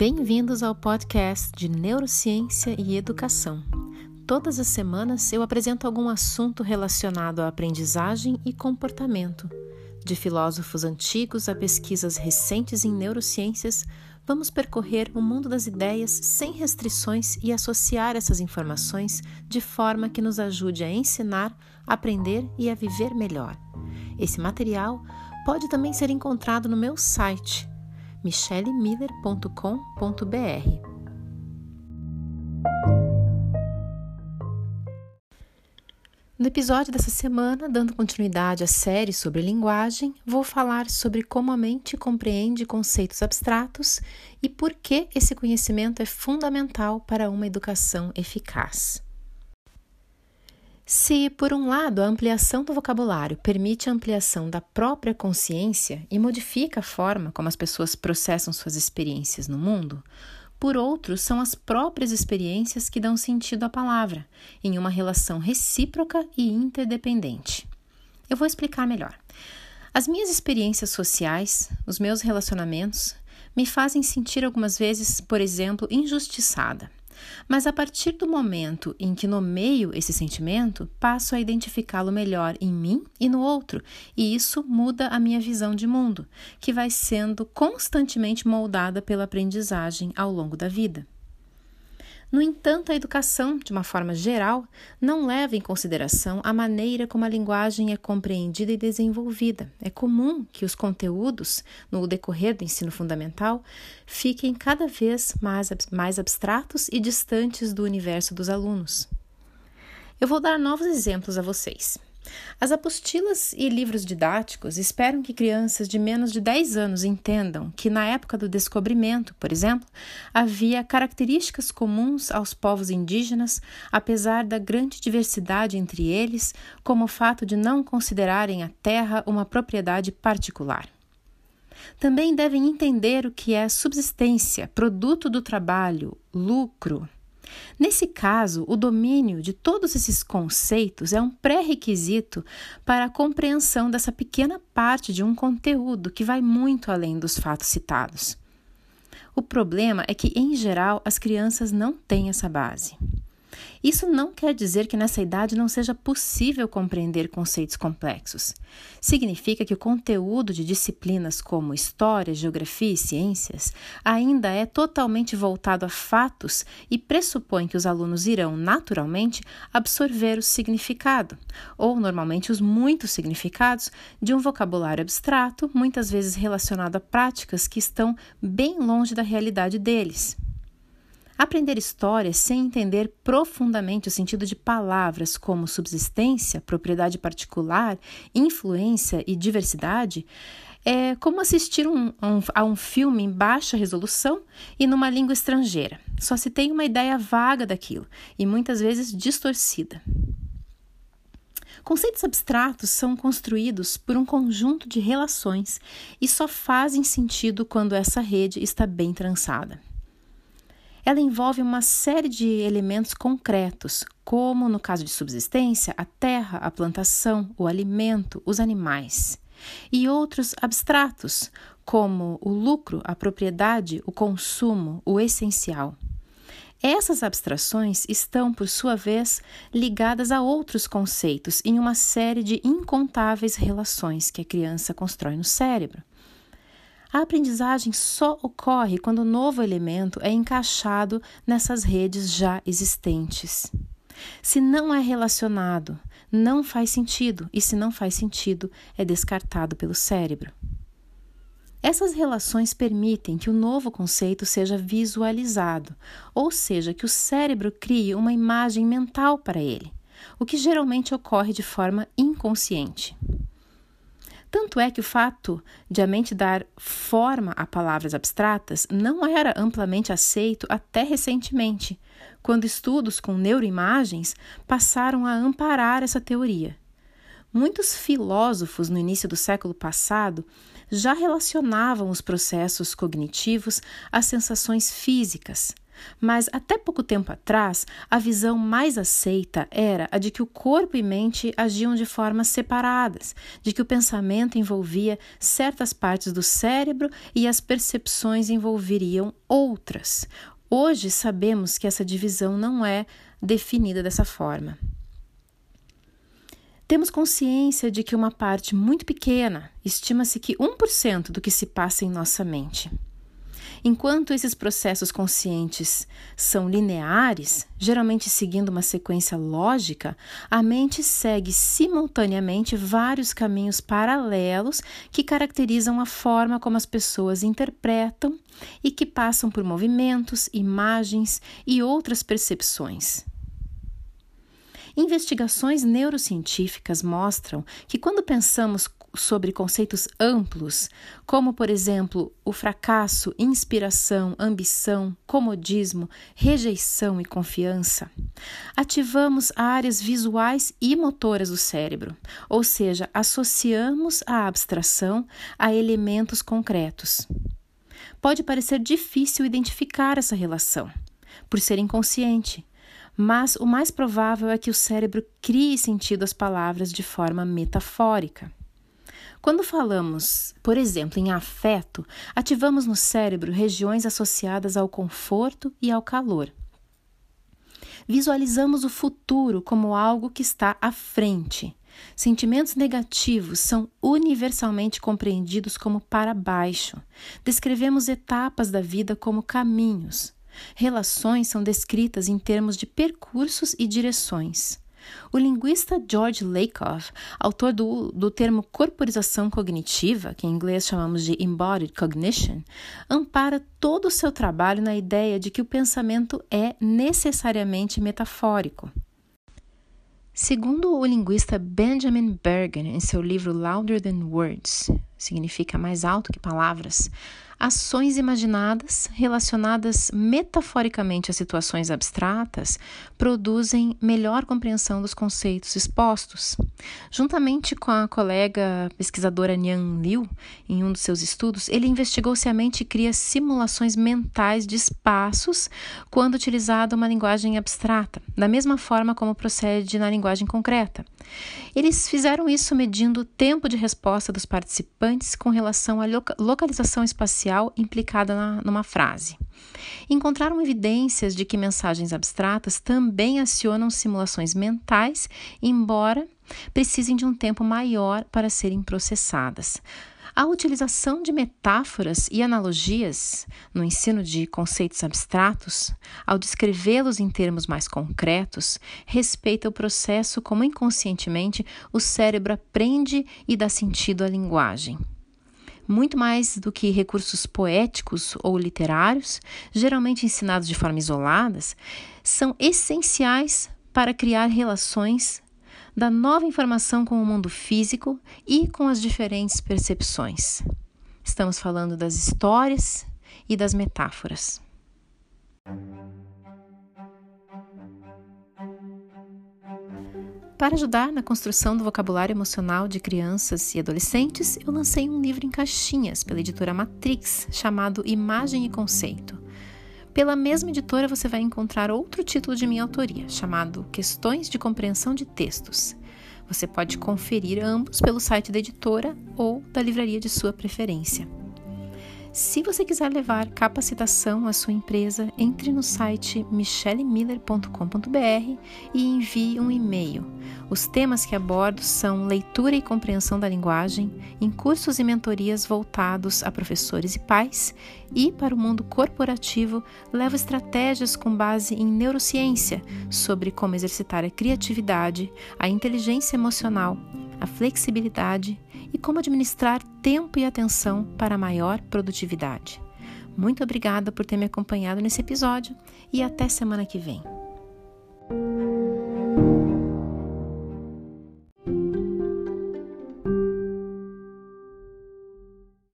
Bem-vindos ao podcast de Neurociência e Educação. Todas as semanas eu apresento algum assunto relacionado à aprendizagem e comportamento. De filósofos antigos a pesquisas recentes em neurociências, vamos percorrer o mundo das ideias sem restrições e associar essas informações de forma que nos ajude a ensinar, aprender e a viver melhor. Esse material pode também ser encontrado no meu site michelemiller.com.br. No episódio dessa semana, dando continuidade à série sobre linguagem, vou falar sobre como a mente compreende conceitos abstratos e por que esse conhecimento é fundamental para uma educação eficaz. Se, por um lado, a ampliação do vocabulário permite a ampliação da própria consciência e modifica a forma como as pessoas processam suas experiências no mundo, por outro, são as próprias experiências que dão sentido à palavra, em uma relação recíproca e interdependente. Eu vou explicar melhor. As minhas experiências sociais, os meus relacionamentos, me fazem sentir algumas vezes, por exemplo, injustiçada. Mas a partir do momento em que nomeio esse sentimento, passo a identificá-lo melhor em mim e no outro, e isso muda a minha visão de mundo, que vai sendo constantemente moldada pela aprendizagem ao longo da vida. No entanto, a educação, de uma forma geral, não leva em consideração a maneira como a linguagem é compreendida e desenvolvida. É comum que os conteúdos, no decorrer do ensino fundamental, fiquem cada vez mais, mais abstratos e distantes do universo dos alunos. Eu vou dar novos exemplos a vocês. As apostilas e livros didáticos esperam que crianças de menos de 10 anos entendam que, na época do descobrimento, por exemplo, havia características comuns aos povos indígenas, apesar da grande diversidade entre eles, como o fato de não considerarem a terra uma propriedade particular. Também devem entender o que é subsistência, produto do trabalho, lucro Nesse caso, o domínio de todos esses conceitos é um pré-requisito para a compreensão dessa pequena parte de um conteúdo que vai muito além dos fatos citados. O problema é que, em geral, as crianças não têm essa base. Isso não quer dizer que nessa idade não seja possível compreender conceitos complexos. Significa que o conteúdo de disciplinas como história, geografia e ciências ainda é totalmente voltado a fatos e pressupõe que os alunos irão, naturalmente, absorver o significado, ou normalmente os muitos significados, de um vocabulário abstrato, muitas vezes relacionado a práticas que estão bem longe da realidade deles. Aprender história sem entender profundamente o sentido de palavras como subsistência, propriedade particular, influência e diversidade é como assistir um, um, a um filme em baixa resolução e numa língua estrangeira. Só se tem uma ideia vaga daquilo e muitas vezes distorcida. Conceitos abstratos são construídos por um conjunto de relações e só fazem sentido quando essa rede está bem trançada. Ela envolve uma série de elementos concretos, como no caso de subsistência, a terra, a plantação, o alimento, os animais, e outros abstratos, como o lucro, a propriedade, o consumo, o essencial. Essas abstrações estão, por sua vez, ligadas a outros conceitos em uma série de incontáveis relações que a criança constrói no cérebro. A aprendizagem só ocorre quando o novo elemento é encaixado nessas redes já existentes. Se não é relacionado, não faz sentido, e se não faz sentido, é descartado pelo cérebro. Essas relações permitem que o novo conceito seja visualizado, ou seja, que o cérebro crie uma imagem mental para ele, o que geralmente ocorre de forma inconsciente. Tanto é que o fato de a mente dar forma a palavras abstratas não era amplamente aceito até recentemente, quando estudos com neuroimagens passaram a amparar essa teoria. Muitos filósofos no início do século passado já relacionavam os processos cognitivos às sensações físicas, mas até pouco tempo atrás, a visão mais aceita era a de que o corpo e mente agiam de formas separadas, de que o pensamento envolvia certas partes do cérebro e as percepções envolveriam outras. Hoje sabemos que essa divisão não é definida dessa forma. Temos consciência de que uma parte muito pequena, estima-se que 1% do que se passa em nossa mente. Enquanto esses processos conscientes são lineares, geralmente seguindo uma sequência lógica, a mente segue simultaneamente vários caminhos paralelos que caracterizam a forma como as pessoas interpretam e que passam por movimentos, imagens e outras percepções. Investigações neurocientíficas mostram que quando pensamos sobre conceitos amplos, como, por exemplo, o fracasso, inspiração, ambição, comodismo, rejeição e confiança, ativamos áreas visuais e motoras do cérebro, ou seja, associamos a abstração a elementos concretos. Pode parecer difícil identificar essa relação, por ser inconsciente, mas o mais provável é que o cérebro crie sentido às palavras de forma metafórica. Quando falamos, por exemplo, em afeto, ativamos no cérebro regiões associadas ao conforto e ao calor. Visualizamos o futuro como algo que está à frente. Sentimentos negativos são universalmente compreendidos como para baixo. Descrevemos etapas da vida como caminhos. Relações são descritas em termos de percursos e direções. O linguista George Lakoff, autor do, do termo corporização cognitiva, que em inglês chamamos de embodied cognition, ampara todo o seu trabalho na ideia de que o pensamento é necessariamente metafórico. Segundo o linguista Benjamin Bergen, em seu livro Louder Than Words, significa mais alto que palavras, ações imaginadas relacionadas metaforicamente a situações abstratas produzem melhor compreensão dos conceitos expostos. Juntamente com a colega pesquisadora Nian Liu, em um dos seus estudos, ele investigou se a mente cria simulações mentais de espaços quando utilizada uma linguagem abstrata, da mesma forma como procede na linguagem concreta. Eles fizeram isso medindo o tempo de resposta dos participantes com relação à localização espacial implicada na, numa frase. Encontraram evidências de que mensagens abstratas também acionam simulações mentais, embora precisem de um tempo maior para serem processadas. A utilização de metáforas e analogias no ensino de conceitos abstratos, ao descrevê-los em termos mais concretos, respeita o processo como inconscientemente o cérebro aprende e dá sentido à linguagem. Muito mais do que recursos poéticos ou literários, geralmente ensinados de forma isoladas, são essenciais para criar relações da nova informação com o mundo físico e com as diferentes percepções. Estamos falando das histórias e das metáforas. Para ajudar na construção do vocabulário emocional de crianças e adolescentes, eu lancei um livro em caixinhas pela editora Matrix chamado Imagem e Conceito. Pela mesma editora você vai encontrar outro título de minha autoria, chamado Questões de Compreensão de Textos. Você pode conferir ambos pelo site da editora ou da livraria de sua preferência. Se você quiser levar capacitação à sua empresa, entre no site michellemiller.com.br e envie um e-mail. Os temas que abordo são leitura e compreensão da linguagem, em cursos e mentorias voltados a professores e pais, e para o mundo corporativo, levo estratégias com base em neurociência sobre como exercitar a criatividade, a inteligência emocional, a flexibilidade e como administrar tempo e atenção para maior produtividade. Muito obrigada por ter me acompanhado nesse episódio e até semana que vem.